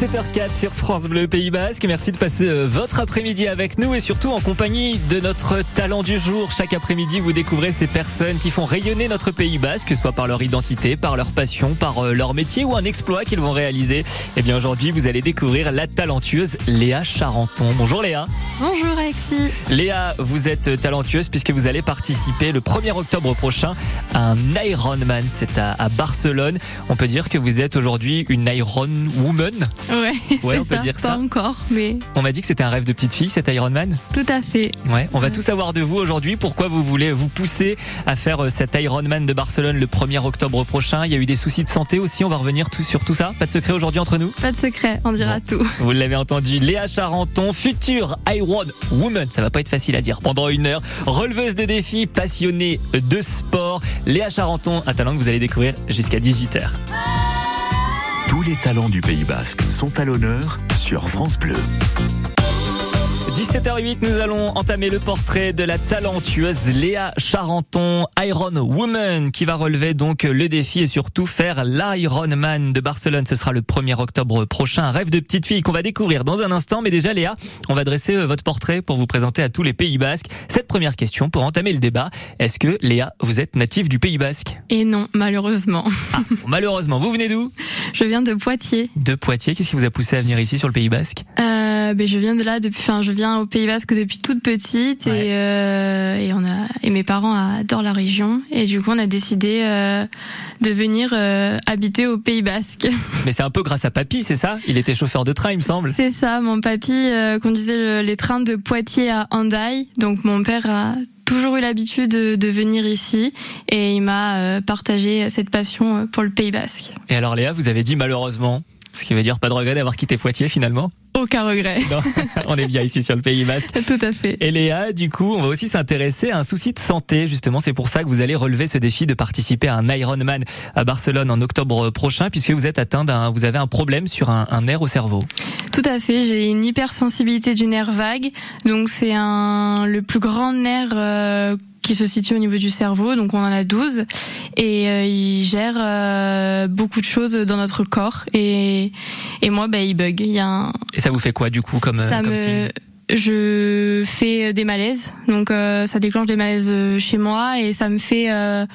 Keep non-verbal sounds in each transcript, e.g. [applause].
17h04 sur France Bleu Pays Basque. Merci de passer euh, votre après-midi avec nous et surtout en compagnie de notre talent du jour. Chaque après-midi, vous découvrez ces personnes qui font rayonner notre Pays Basque, que ce soit par leur identité, par leur passion, par euh, leur métier ou un exploit qu'ils vont réaliser. Et eh bien aujourd'hui, vous allez découvrir la talentueuse Léa Charenton. Bonjour Léa. Bonjour Alexis. Léa, vous êtes talentueuse puisque vous allez participer le 1er octobre prochain à un Ironman. C'est à, à Barcelone. On peut dire que vous êtes aujourd'hui une Iron Woman? [laughs] Ouais, Ouais, on c'est peut ça. dire Pas ça. encore, mais On m'a dit que c'était un rêve de petite fille, cet Ironman. tout à fait. Ouais, on va Ouais. tout savoir de vous aujourd'hui. Pourquoi vous voulez vous pousser à faire euh, cet Ironman de Barcelone le 1er octobre prochain? Il y a eu des soucis de santé aussi. On va revenir tout, sur tout ça. Pas de secret aujourd'hui entre nous? Pas de secret, on dira tout. Vous l'avez entendu, Léa Charenton, future Iron Woman. Ça va pas être facile à dire pendant une heure. Releveuse de défis, passionnée de sport. Léa Charenton, un talent que vous allez découvrir jusqu'à 18h. Tous les talents du Pays Basque sont à l'honneur sur France Bleu. 17h08, nous allons entamer le portrait de la talentueuse Léa Charenton, Iron Woman, qui va relever donc le défi et surtout faire l'Ironman de Barcelone. Ce sera le 1er octobre prochain. Un rêve de petite fille qu'on va découvrir dans un instant. Mais déjà, Léa, on va dresser euh, votre portrait pour vous présenter à tous les Pays Basques. Cette première question pour entamer le débat. Est-ce que Léa, vous êtes native du Pays Basque? Et non, malheureusement. ah, Malheureusement, vous venez d'où? Je viens de Poitiers. De Poitiers. Qu'est-ce qui vous a poussé à venir ici sur le Pays Basque? Euh, ben, je viens de là depuis, enfin, je viens au Pays Basque depuis toute petite Ouais. et, euh, et on a, et mes parents adorent la région et du coup on a décidé euh, de venir euh, habiter au Pays Basque. [laughs] Mais c'est un peu grâce à Papy, c'est ça? Il était chauffeur de train, il me semble. C'est ça, mon papy euh, conduisait le- les trains de Poitiers à Hendaye, donc mon père a toujours eu l'habitude de, de venir ici et il m'a euh, partagé cette passion euh, pour le Pays Basque. Et alors Léa, vous avez dit malheureusement, ce qui veut dire pas de regret d'avoir quitté Poitiers finalement. Aucun regret. [laughs] Non, on est bien ici sur le Pays Basque. [laughs] Tout à fait. Et Léa, du coup, on va aussi s'intéresser à un souci de santé. Justement, c'est pour ça que vous allez relever ce défi de participer à un Ironman à Barcelone en octobre prochain, puisque vous êtes atteint d'un, vous avez un problème sur un, un nerf au cerveau. Tout à fait, j'ai une hypersensibilité du nerf vague, donc c'est un le plus grand nerf euh, qui se situe au niveau du cerveau, donc on en a 12 et euh, il gère euh, beaucoup de choses dans notre corps. Et et moi bah il bug, il y a un Et ça vous fait quoi du coup comme, euh, ça comme me signe? Je fais des malaises, donc euh, ça déclenche des malaises euh, chez moi. Et ça me fait euh,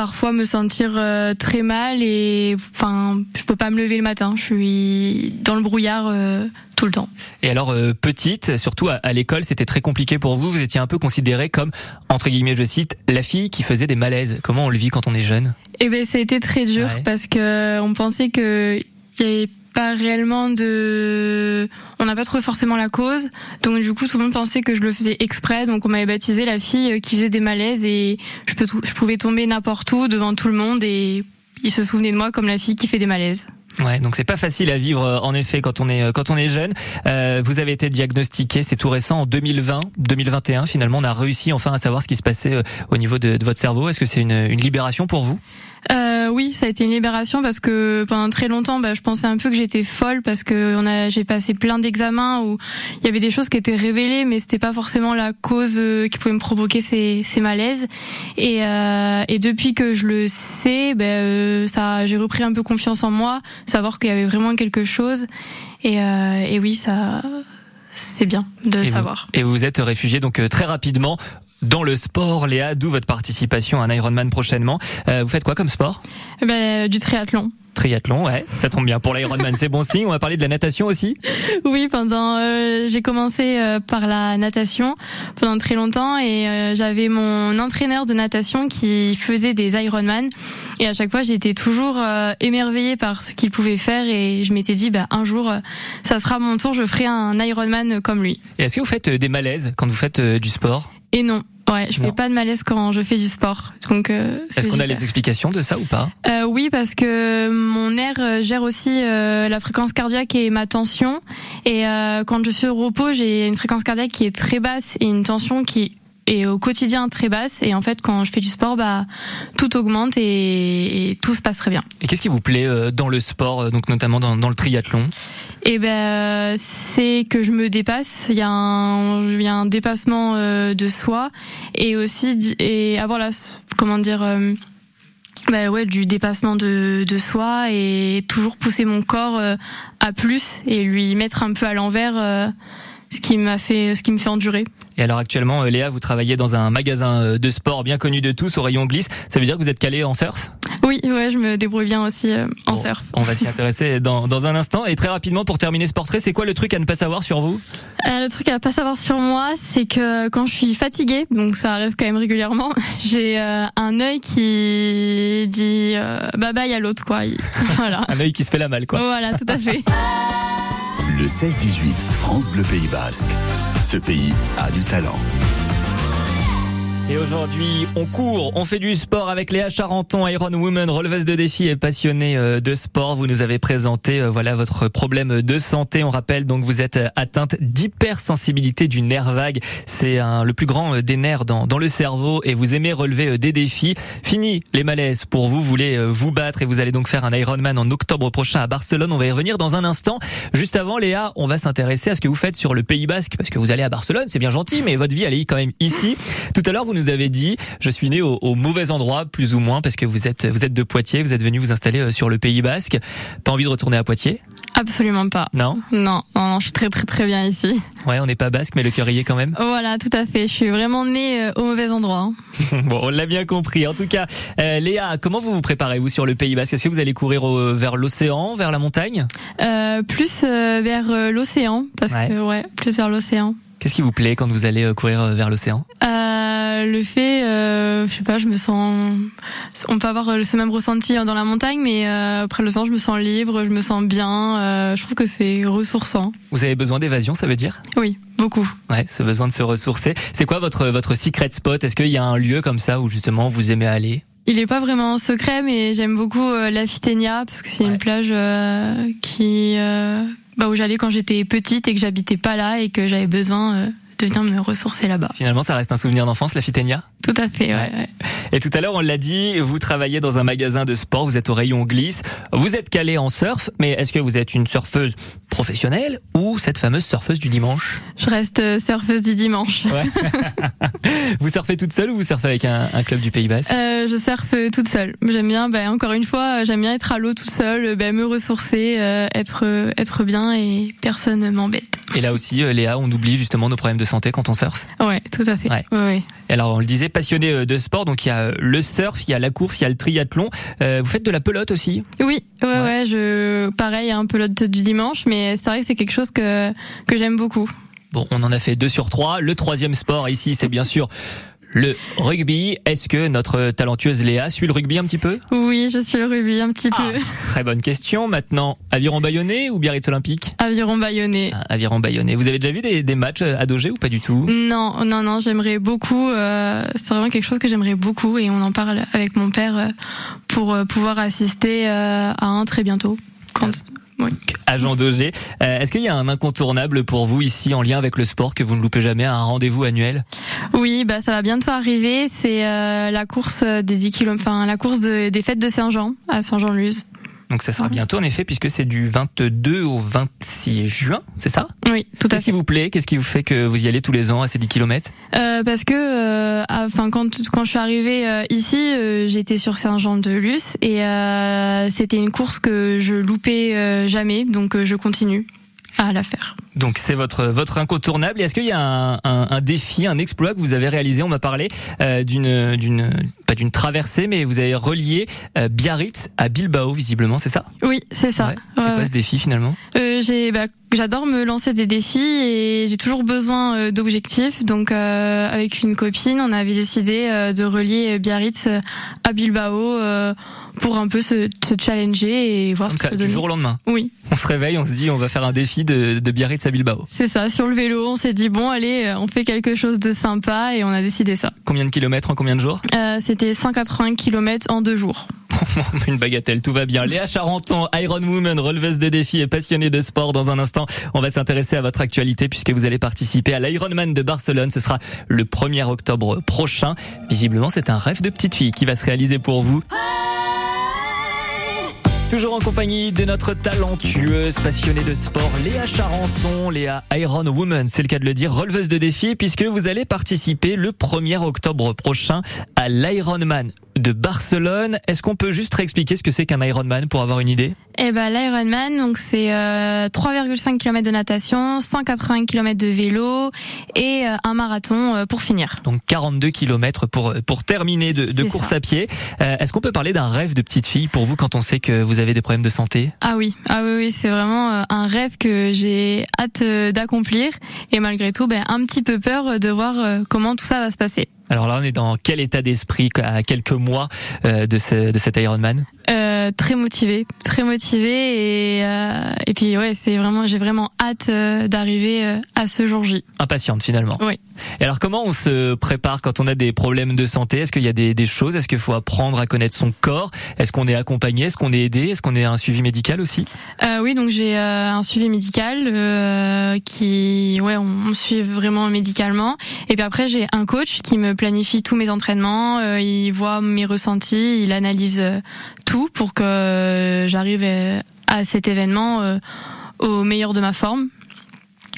parfois me sentir euh, très mal et enfin je peux pas me lever le matin, je suis dans le brouillard euh, tout le temps. Et alors, euh, petite, surtout à, à l'école, c'était très compliqué pour vous. Vous étiez un peu considérée comme, entre guillemets, je cite, la fille qui faisait des malaises. Comment on le vit quand on est jeune? Et ben ça a été très dur Ouais. parce que on pensait que il y avait pas réellement de on n'a pas trouvé forcément la cause donc du coup tout le monde pensait que je le faisais exprès donc on m'avait baptisé la fille euh, qui faisait des malaises et je je pouvais tomber n'importe où devant tout le monde et ils se souvenaient de moi comme la fille qui fait des malaises. Ouais, donc c'est pas facile à vivre euh, en effet quand on est euh, quand on est jeune. Euh, vous avez été diagnostiqué, c'est tout récent en 2020, 2021. Finalement, on a réussi enfin à savoir ce qui se passait euh, au niveau de, votre cerveau. Est-ce que c'est une, une libération pour vous? Euh, oui, ça a été une libération parce que pendant très longtemps, bah, je pensais un peu que j'étais folle parce que j'ai passé plein d'examens où il y avait des choses qui étaient révélées, mais c'était pas forcément la cause qui pouvait me provoquer ces, ces malaises. Et, euh, et depuis que je le sais, euh, ça, j'ai repris un peu confiance en moi, savoir qu'il y avait vraiment quelque chose. Et, euh, et oui, ça, c'est bien de le savoir. Vous, et vous êtes réfugié donc euh, très rapidement dans le sport, Léa, d'où votre participation à un Ironman prochainement. Euh, vous faites quoi comme sport? Ben, du triathlon. Triathlon, ouais, ça tombe bien pour l'Ironman, [laughs] c'est bon signe. On va parler de la natation aussi. Oui, pendant euh, j'ai commencé euh, par la natation pendant très longtemps et euh, j'avais mon entraîneur de natation qui faisait des Ironman et à chaque fois j'étais toujours euh, émerveillée par ce qu'il pouvait faire et je m'étais dit bah un jour euh, ça sera mon tour, je ferai un Ironman comme lui. Et est-ce que vous faites euh, des malaises quand vous faites du sport? Et non, ouais, je Non. fais pas de malaise quand je fais du sport. Donc euh, c'est Est-ce qu'on a les explications de ça ou pas? Euh, oui, parce que mon nerf euh, gère aussi euh, la fréquence cardiaque et ma tension. Et euh, quand je suis au repos, j'ai une fréquence cardiaque qui est très basse et une tension qui est au quotidien très basse. Et en fait, quand je fais du sport, bah tout augmente et, et tout se passe très bien. Et qu'est-ce qui vous plaît euh, dans le sport, euh, donc notamment dans, dans le triathlon? Et ben euh, c'est que je me dépasse. Il y a un, il y a un dépassement euh, de soi et aussi et avoir la comment dire. euh, bah ouais, du dépassement de, de soi et toujours pousser mon corps à plus et lui mettre un peu à l'envers euh, ce qui m'a fait ce qui me fait endurer. Et alors actuellement, euh, Léa, vous travaillez dans un magasin de sport bien connu de tous au rayon glisse. Ça veut dire que vous êtes calé en surf? Oui, ouais, je me débrouille bien aussi en surf. On va s'y intéresser dans, dans un instant. Et très rapidement, pour terminer ce portrait, c'est quoi le truc à ne pas savoir sur vous? Euh, Le truc à ne pas savoir sur moi, c'est que quand je suis fatiguée, donc ça arrive quand même régulièrement, [laughs] j'ai euh, un œil qui dit euh, bye bye à l'autre, quoi. [laughs] voilà. un œil qui se fait la malle, quoi. Voilà, tout à fait. [laughs] Le 16-18, France Bleu Pays Basque. Ce pays a du talent. Et aujourd'hui, on court, on fait du sport avec Léa Charenton, Iron Woman, releveuse de défis et passionnée euh, de sport. Vous nous avez présenté euh, voilà votre problème de santé. On rappelle donc vous êtes atteinte d'hypersensibilité du nerf vague. C'est le plus grand euh, des nerfs dans, dans le cerveau et vous aimez relever des défis. Fini les malaises pour vous. Vous voulez vous battre et vous allez donc faire un Ironman en octobre prochain à Barcelone. On va y revenir dans un instant. Juste avant, Léa, on va s'intéresser à ce que vous faites sur le Pays Basque parce que vous allez à Barcelone, c'est bien gentil, mais votre vie elle est quand même ici. Tout à l'heure, vous nous avez dit, je suis né au, mauvais endroit, plus ou moins, parce que vous êtes, vous êtes de Poitiers, vous êtes venu vous installer euh, sur le Pays Basque. Pas envie de retourner à Poitiers? Absolument pas. Non? Non, non, je suis très très très bien ici. Ouais, on n'est pas basque, mais le cœur y est quand même. Voilà, tout à fait. Je suis vraiment né euh, au mauvais endroit. Hein. [laughs] bon, on l'a bien compris. En tout cas, euh, Léa, comment vous vous préparez vous sur le Pays Basque? Est-ce que vous allez courir vers l'océan, vers la montagne? Plus vers l'océan, parce que ouais, plus vers l'océan. Qu'est-ce qui vous plaît quand vous allez courir vers l'océan? Le fait, euh, je sais pas, je me sens. On peut avoir ce même ressenti dans la montagne, mais euh, après le sang, je me sens libre, je me sens bien. Euh, je trouve que c'est ressourçant. Vous avez besoin d'évasion, ça veut dire? Oui, beaucoup. Ouais, ce besoin de se ressourcer. C'est quoi votre votre secret spot? Est-ce qu'il y a un lieu comme ça où justement vous aimez aller? Il est pas vraiment secret, mais j'aime beaucoup la Fitenia parce que c'est une plage qui bah, où j'allais quand j'étais petite et que j'habitais pas là et que j'avais besoin de venir me ressourcer là-bas. Finalement, ça reste un souvenir d'enfance, la Fitenia? Tout à fait, ouais. Et tout à l'heure, on l'a dit, vous travaillez dans un magasin de sport, vous êtes au rayon glisse, vous êtes calé en surf, mais est-ce que vous êtes une surfeuse professionnelle ou cette fameuse surfeuse du dimanche? Je reste euh, surfeuse du dimanche. Ouais. [laughs] vous surfez toute seule ou vous surfez avec un, club du Pays Basque? Euh, Je surfe toute seule. J'aime bien, bah, encore une fois, j'aime bien être à l'eau toute seule, bah, me ressourcer, euh, être, être bien et personne ne m'embête. Et là aussi, Léa, on oublie justement nos problèmes de santé quand on surfe Ouais, tout à fait. Ouais. Alors, on le disait, passionné de sport, donc il y a le surf, il y a la course, il y a le triathlon. vous faites de la pelote aussi? Oui, ouais, ouais, je, pareil, un pelote du dimanche, mais c'est vrai que c'est quelque chose que, que j'aime beaucoup. Bon, on en a fait deux sur trois. Le troisième sport ici, c'est bien sûr le rugby. Est-ce que notre talentueuse Léa suit le rugby un petit peu? Oui, je suis le rugby un petit ah, peu. [laughs] Très bonne question. Maintenant, Aviron Bayonnais ou Biarritz Olympique? Aviron Bayonnais. Ah, Aviron Bayonnais. Vous avez déjà vu des, des matchs à Dogé ou pas du tout? Non, non, non. J'aimerais beaucoup. Euh, c'est vraiment quelque chose que j'aimerais beaucoup et on en parle avec mon père euh, pour euh, pouvoir assister à un très bientôt. Quand, oui. Agent Dogé. Euh, est-ce qu'il y a un incontournable pour vous ici en lien avec le sport que vous ne loupez jamais, un rendez-vous annuel? Oui, bah ça va bientôt arriver. C'est euh, la course des 10 km, enfin la course des fêtes de Saint-Jean à Saint-Jean-Luz. Donc ça sera bientôt en effet puisque c'est du 22 au 26 juin, c'est ça? Oui, tout à fait. Qu'est-ce qui vous plaît? Qu'est-ce qui vous fait que vous y allez tous les ans à ces 10 km euh, Parce que euh, enfin quand quand je suis arrivée euh, ici, euh, j'étais sur Saint-Jean-de-Luz et euh, c'était une course que je loupais jamais donc je continue à la faire. Donc c'est votre votre incontournable. Est-ce qu'il y a un, un, un, défi, un exploit que vous avez réalisé? On m'a parlé euh, d'une d'une pas d'une traversée, mais vous avez relié euh, Biarritz à Bilbao visiblement, c'est ça? Oui, c'est ça. C'est quoi ce défi finalement? Euh, J'ai bah, j'adore me lancer des défis et j'ai toujours besoin euh, d'objectifs. Donc euh, avec une copine, on avait décidé de relier Biarritz à Bilbao pour un peu se, se challenger et voir Comme ce que ça, ça du jour au lendemain. Oui. On se réveille, on se dit on va faire un défi de, de Biarritz à Bilbao. C'est ça, sur le vélo, on s'est dit bon allez, on fait quelque chose de sympa et on a décidé ça. Combien de kilomètres en combien de jours? Euh, C'était 180 kilomètres en deux jours. [laughs] Une bagatelle, tout va bien. Léa Charenton, Iron Woman, releveuse de défis et passionnée de sport. Dans un instant, on va s'intéresser à votre actualité puisque vous allez participer à l'Ironman de Barcelone. Ce sera le 1er octobre prochain. Visiblement, c'est un rêve de petite fille qui va se réaliser pour vous. Toujours en compagnie de notre talentueuse passionnée de sport, Léa Charenton, Léa Iron Woman, c'est le cas de le dire, releveuse de défis, puisque vous allez participer le 1er octobre prochain à l'Ironman de Barcelone. Est-ce qu'on peut juste réexpliquer ce que c'est qu'un Ironman pour avoir une idée? Eh ben l'Ironman, donc c'est euh, 3,5 km de natation, 180 km de vélo et euh, un marathon euh, pour finir. Donc 42 km pour pour terminer de, de course ça. à pied. Euh, Est-ce qu'on peut parler d'un rêve de petite fille pour vous quand on sait que vous avez des problèmes de santé? Ah oui, ah oui, oui, c'est vraiment euh, un rêve que j'ai hâte euh, d'accomplir et malgré tout, ben un petit peu peur de voir euh, comment tout ça va se passer. Alors là, on est dans quel état d'esprit à quelques mois euh, de, ce, de cet Ironman Euh, très motivée, très motivée et euh, et puis ouais, c'est vraiment, j'ai vraiment hâte euh, d'arriver euh, à ce jour J. Impatiente finalement. Oui. Et alors comment on se prépare quand on a des problèmes de santé? Est-ce qu'il y a des, des choses? Est-ce qu'il faut apprendre à connaître son corps? Est-ce qu'on est accompagné? Est-ce qu'on est aidé? Est-ce qu'on est un suivi médical aussi? Euh, oui, donc j'ai euh, un suivi médical euh, qui, ouais, on, me suit vraiment médicalement. Et puis après, j'ai un coach qui me planifie tous mes entraînements. euh, il voit mes ressentis, il analyse euh, pour que euh, j'arrive à cet événement euh, au meilleur de ma forme.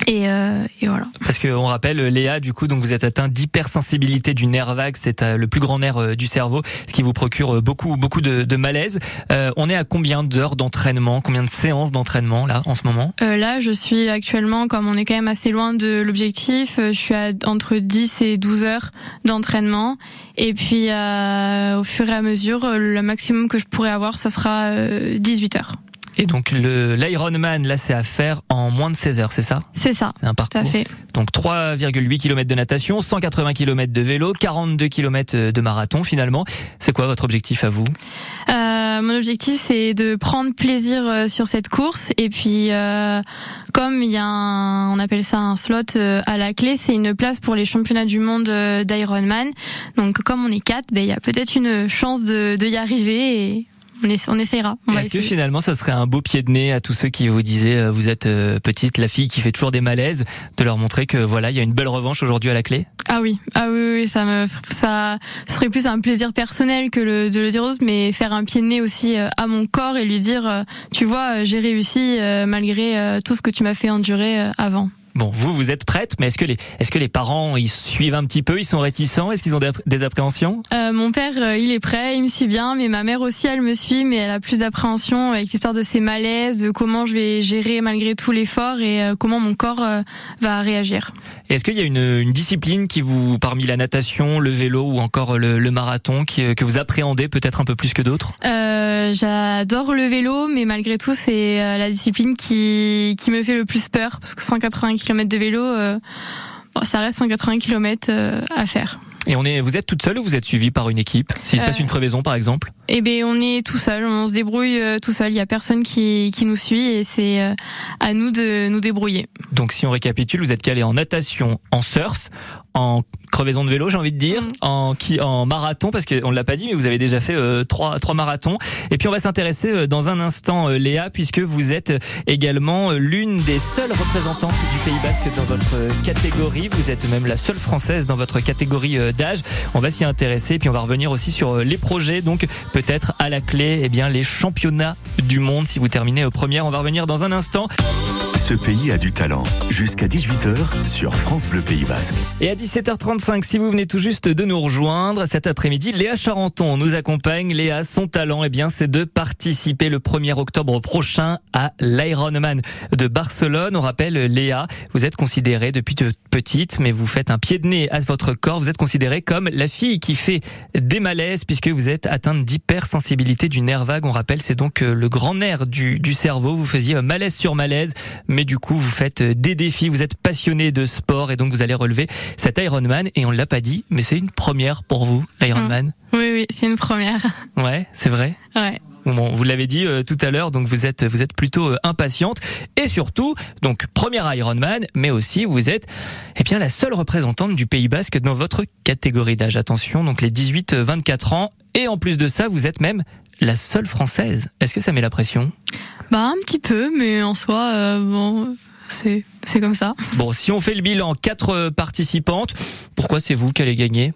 Et, euh, et voilà. Parce qu'on rappelle, Léa, du coup, donc vous êtes atteint d'hypersensibilité du nerf vague, c'est euh, le plus grand nerf euh, du cerveau, ce qui vous procure euh, beaucoup, beaucoup de, de malaise. Euh, on est à combien d'heures d'entraînement, combien de séances d'entraînement là en ce moment? Euh, là, je suis actuellement, comme on est quand même assez loin de l'objectif, je suis à entre 10 et 12 heures d'entraînement. Et puis, euh, au fur et à mesure, le maximum que je pourrais avoir, ça sera euh, 18 heures. Et donc le l'Ironman, là, c'est à faire en moins de 16 heures, c'est ça? C'est ça, C'est un tout parcours. à fait. Donc 3,8 km de natation, 180 km de vélo, 42 km de marathon finalement. C'est quoi votre objectif à vous? Euh, mon objectif, c'est de prendre plaisir euh, sur cette course. Et puis, euh, comme il y a un, on appelle ça un slot euh, à la clé, c'est une place pour les championnats du monde euh, d'Ironman. Donc, comme on est quatre, ben, il y a peut-être une chance de, de y arriver et on, essa- on essayera. Est-ce que finalement, ça serait un beau pied de nez à tous ceux qui vous disaient euh, vous êtes euh, petite, la fille qui fait toujours des malaises, de leur montrer que voilà, il y a une belle revanche aujourd'hui à la clé? Ah oui, ah oui, oui, ça me, ça serait plus un plaisir personnel que le, de le dire aux autres, mais faire un pied de nez aussi euh, à mon corps et lui dire, euh, tu vois, euh, j'ai réussi euh, malgré euh, tout ce que tu m'as fait endurer euh, avant. Bon, vous, vous êtes prête, mais est-ce que les, est-ce que les parents, ils suivent un petit peu, ils sont réticents, est-ce qu'ils ont des, appré- des appréhensions? Euh, mon père, euh, il est prêt, il me suit bien, mais ma mère aussi, elle me suit, mais elle a plus d'appréhension avec l'histoire de ses malaises, de comment je vais gérer malgré tout l'effort et euh, comment mon corps euh, va réagir. Est-ce qu'il y a une, une discipline qui vous, parmi la natation, le vélo ou encore le, le marathon, qui, que vous appréhendez peut-être un peu plus que d'autres? Euh, J'adore le vélo, mais malgré tout, c'est la discipline qui, qui me fait le plus peur, parce que 180 km de vélo, euh, bon, ça reste 180 km euh, à faire. Et on est, vous êtes toute seule ou vous êtes suivie par une équipe? S'il se passe Euh, une crevaison, par exemple? Eh ben, on est tout seul, on se débrouille euh, tout seul. Il y a personne qui, qui nous suit et c'est euh, à nous de nous débrouiller. Donc si on récapitule, vous êtes calé en natation, en surf, en crevaison de vélo, j'ai envie de dire, Mm. en qui en marathon parce qu'on ne l'a pas dit mais vous avez déjà fait euh, trois trois marathons et puis on va s'intéresser euh, dans un instant euh, Léa puisque vous êtes également l'une des seules représentantes du Pays Basque dans votre catégorie, vous êtes même la seule française dans votre catégorie d'âge. On va s'y intéresser puis on va revenir aussi sur les projets donc peut-être à la clé eh bien les championnats du monde si vous terminez euh, première, on va revenir dans un instant. Ce pays a du talent. Jusqu'à 18h sur France Bleu Pays Basque. Et à 17h35, si vous venez tout juste de nous rejoindre, cet après-midi, Léa Charenton nous accompagne. Léa, son talent, eh bien, c'est de participer le 1er octobre prochain à l'Ironman de Barcelone. On rappelle, Léa, vous êtes considérée depuis petite, mais vous faites un pied de nez à votre corps. Vous êtes considérée comme la fille qui fait des malaises puisque vous êtes atteinte d'hypersensibilité du nerf vague. On rappelle, c'est donc euh, le grand nerf du, du cerveau. Vous faisiez malaise sur malaise, mais du coup, vous faites euh, des défis. Vous êtes passionné de sport et donc vous allez relever cet Ironman. Et on l'a pas dit, mais c'est une première pour vous, l'Ironman. Oui, oui, c'est une première. Ouais, c'est vrai. Ouais. Bon, vous l'avez dit euh, tout à l'heure, donc vous êtes vous êtes plutôt euh, impatiente et surtout donc première Ironman, mais aussi vous êtes eh bien la seule représentante du Pays Basque dans votre catégorie d'âge. Attention, donc les 18-24 ans et en plus de ça, vous êtes même la seule française. Est-ce que ça met la pression? Bah, un petit peu, mais en soi, euh, bon, c'est, c'est comme ça. Bon, si on fait le bilan, quatre euh, participantes, pourquoi c'est vous qui allez gagner?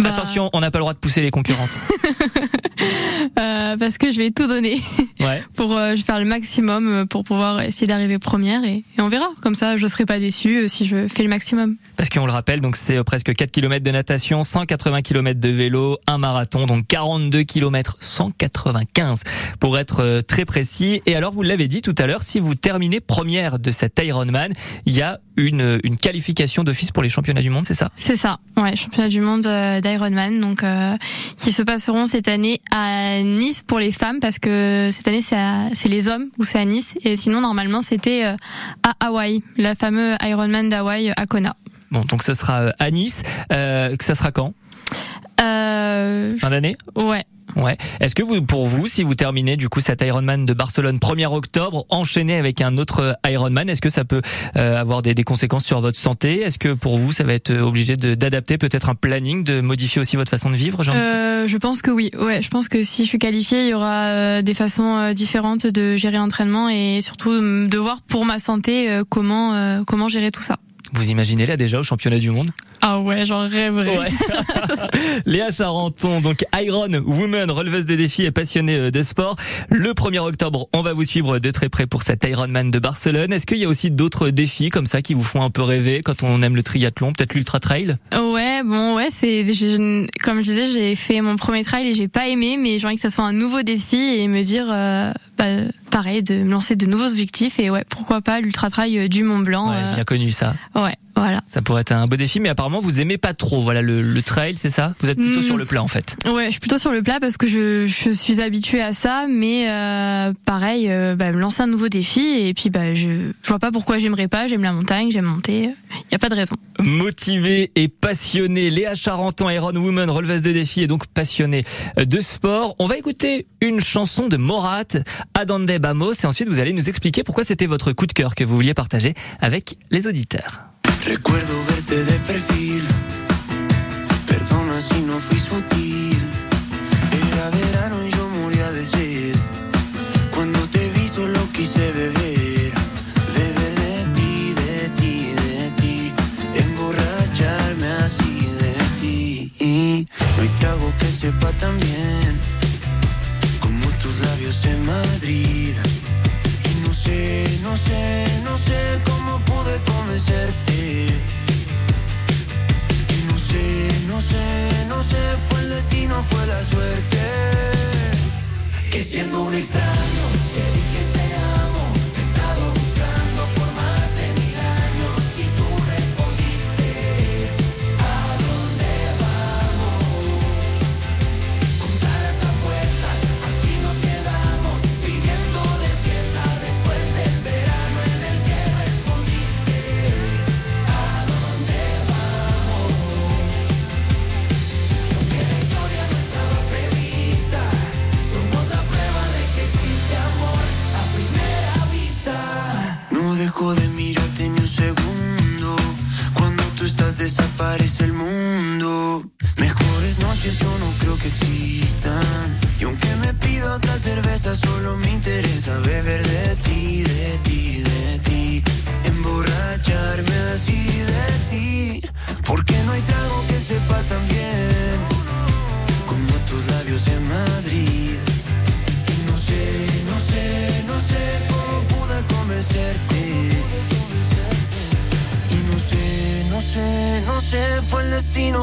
Bah... Attention, on n'a pas le droit de pousser les concurrentes. [laughs] euh, parce que je vais tout donner ouais. [laughs] pour euh, faire le maximum euh, pour pouvoir essayer d'arriver première et, et, on verra. Comme ça, je serai pas déçue euh, si je fais le maximum. Parce qu'on le rappelle, donc c'est presque 4 km de natation, 180 km de vélo, un marathon, donc 42 km 195 pour être très précis. Et alors, vous l'avez dit tout à l'heure, si vous terminez première de cet Ironman, il y a une, une qualification d'office pour les championnats du monde, c'est ça? C'est ça, ouais, championnats du monde d'Ironman, donc euh, qui se passeront cette année à Nice pour les femmes parce que cette année c'est les hommes ou c'est à Nice et sinon normalement c'était à Hawaï, la fameuse Ironman d'Hawaï à Kona. Bon, donc ce sera à Nice. Euh, ça sera quand? Euh... Fin d'année? Ouais. Ouais. Est-ce que vous, pour vous, si vous terminez du coup cet Ironman de Barcelone 1er octobre, enchaîné avec un autre Ironman, est-ce que ça peut euh, avoir des, des, conséquences sur votre santé? Est-ce que pour vous, ça va être obligé d'adapter peut-être un planning, de modifier aussi votre façon de vivre euh, Je pense que oui. Ouais, je pense que si je suis qualifiée, il y aura euh, des façons euh, différentes de gérer l'entraînement et surtout de voir pour ma santé euh, comment comment gérer tout ça. Vous imaginez là déjà au championnat du monde? Ah ouais, j'en rêverais. Ouais. [laughs] Léa Charenton, donc Iron Woman, releveuse de défis et passionnée de sport. Le 1er octobre, on va vous suivre de très près pour cet Ironman de Barcelone. Est-ce qu'il y a aussi d'autres défis comme ça qui vous font un peu rêver quand on aime le triathlon, peut-être l'ultra trail? Ouais, bon, ouais, c'est comme je disais, j'ai fait mon premier trail et j'ai pas aimé, mais j'ai envie que ça soit un nouveau défi et me dire, euh, bah, pareil, de me lancer de nouveaux objectifs et ouais, pourquoi pas l'ultra trail du Mont Blanc. Ouais, bien connu ça. Ouais, voilà. Ça pourrait être un beau défi, mais apparemment vous aimez pas trop. Voilà le, le trail, c'est ça? Vous êtes plutôt mmh. sur le plat en fait. Ouais, je suis plutôt sur le plat parce que je, je suis habituée à ça, mais euh, pareil, euh, bah, me lancer un nouveau défi et puis bah je, je vois pas pourquoi j'aimerais pas. J'aime la montagne, j'aime monter. Il y a pas de raison. Motivée et passionnée, Léa Charenton, Iron Woman, releveuse de défis et donc passionnée de sport. On va écouter une chanson de Morat, Adonde Bamos, et ensuite vous allez nous expliquer pourquoi c'était votre coup de cœur que vous vouliez partager avec les auditeurs. Recuerdo verte de perfil. Perdona si no fui sutil. Era verano y yo moría de sed. Cuando te vi solo quise beber. Beber de ti, de ti, de ti. Emborracharme así de ti. No hay trago que sepa tan bien como tus labios en Madrid. Y no sé, no sé, no sé cómo pude convencerte. No sé, no sé, fue el destino, fue la suerte. Que siendo un extraño, te dije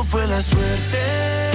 fue la suerte.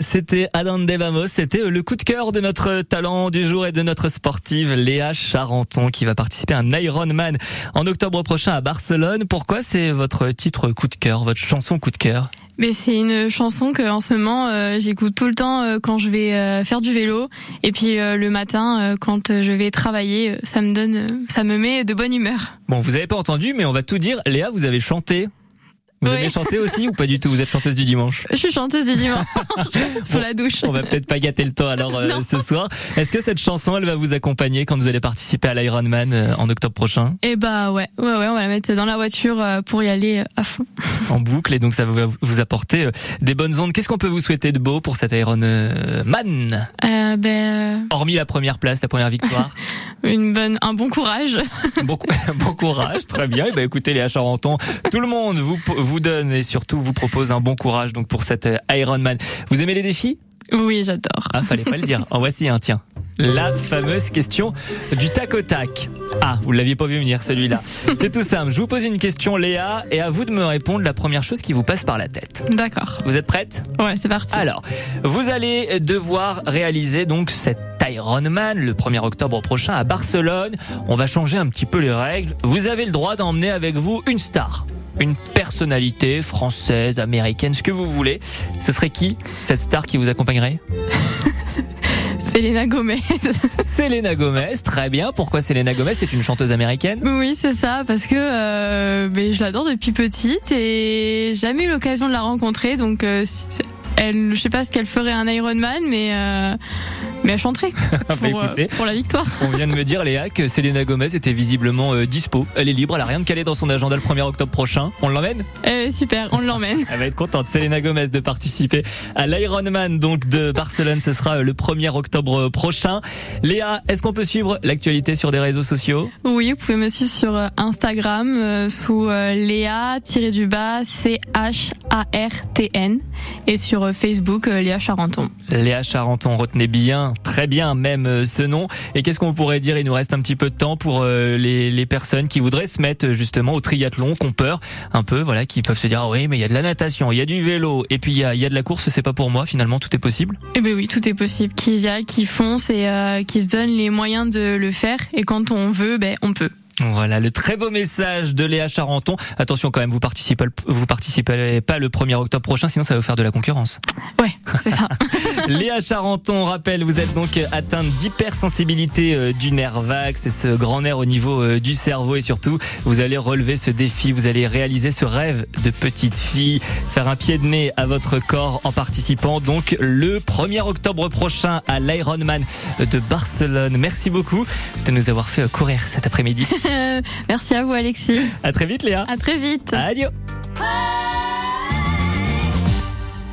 C'était Adam Devamos, c'était le coup de cœur de notre talent du jour et de notre sportive Léa Charenton qui va participer à un Ironman en octobre prochain à Barcelone. Pourquoi c'est votre titre coup de cœur, votre chanson coup de cœur? Mais c'est une chanson que en ce moment euh, j'écoute tout le temps euh, quand je vais euh, faire du vélo et puis euh, le matin euh, quand euh, je vais travailler, euh, ça me donne, euh, ça me met de bonne humeur. Bon, vous avez pas entendu, mais on va tout dire. Léa, vous avez chanté. Vous Oui. chanté aussi ou pas du tout? Vous êtes chanteuse du dimanche Je suis chanteuse du dimanche [laughs] [laughs] sous la douche. On va peut-être pas gâter le temps alors euh, ce soir. Est-ce que cette chanson, elle va vous accompagner quand vous allez participer à l'Ironman euh, en octobre prochain? Et bah ouais, ouais, ouais, on va la mettre dans la voiture euh, pour y aller euh, à fond. [laughs] en boucle et donc ça va vous apporter des bonnes ondes. Qu'est-ce qu'on peut vous souhaiter de beau pour cet Ironman ben, Hormis la première place, la première victoire. une bonne, un bon courage. bon, cou- bon courage, très bien. Et ben écoutez Léa Charenton, tout le monde vous vous donne et surtout vous propose un bon courage donc pour cet euh, Ironman. Vous aimez les défis? Oui, j'adore. Ah, fallait pas le dire. En voici un, tiens. La fameuse question du tac au tac. Ah, vous l'aviez pas vu venir celui-là. C'est tout simple. Je vous pose une question, Léa, et à vous de me répondre la première chose qui vous passe par la tête. D'accord. Vous êtes prête? Ouais, c'est parti. Alors, vous allez devoir réaliser donc cet Ironman le 1er octobre prochain à Barcelone. On va changer un petit peu les règles. Vous avez le droit d'emmener avec vous une star. Une personnalité française, américaine, ce que vous voulez. Ce serait qui cette star qui vous accompagnerait [laughs] Selena Gomez. [laughs] Selena Gomez, très bien. Pourquoi Selena Gomez? C'est une chanteuse américaine. oui, c'est ça, parce que euh, ben, je l'adore depuis petite et j'ai jamais eu l'occasion de la rencontrer, donc euh, elle, je sais pas ce qu'elle ferait un Ironman, mais euh, mais elle chanterait [laughs] pour, Bah, écoutez. euh, pour la victoire. On vient de me dire, Léa, que Selena Gomez était visiblement euh, dispo. Elle est libre, elle a rien de calé dans son agenda le 1er octobre prochain. On l'emmène? Eh, super, on l'emmène. [laughs] Elle va être contente, Selena Gomez, de participer à l'Ironman donc de Barcelone. Ce sera euh, le 1er octobre prochain. Léa, est-ce qu'on peut suivre l'actualité sur des réseaux sociaux? Oui, vous pouvez me suivre sur Instagram euh, sous euh, Léa-du-bas C-H-A-R-T-N et sur Facebook Léa Charenton. Léa Charenton, retenez bien, très bien même euh, ce nom. Et qu'est-ce qu'on pourrait dire? Il nous reste un petit peu de temps pour euh, les, personnes qui voudraient se mettre euh, justement au triathlon, qui ont peur un peu, voilà, qui peuvent se dire ah oui, mais il y a de la natation, il y a du vélo, et puis il y a, il y a de la course, c'est pas pour moi. Finalement, tout est possible? Eh ben oui, tout est possible. Qu'ils y aillent, qu'ils foncent et euh, qu'ils se donnent les moyens de le faire. Et quand on veut, ben on peut. Voilà le très beau message de Léa Charenton. Attention quand même, vous participez, vous participez pas le 1er octobre prochain, sinon ça va vous faire de la concurrence. Ouais, c'est ça. [laughs] Léa Charenton, on rappelle, vous êtes donc atteinte d'hypersensibilité euh, du nerf vague, c'est ce grand nerf au niveau euh, du cerveau et surtout, vous allez relever ce défi, vous allez réaliser ce rêve de petite fille, faire un pied de nez à votre corps en participant donc le 1er octobre prochain à l'Ironman de Barcelone. Merci beaucoup de nous avoir fait courir cet après-midi. Merci à vous, Alexis. À très vite Léa. À très vite. Adieu.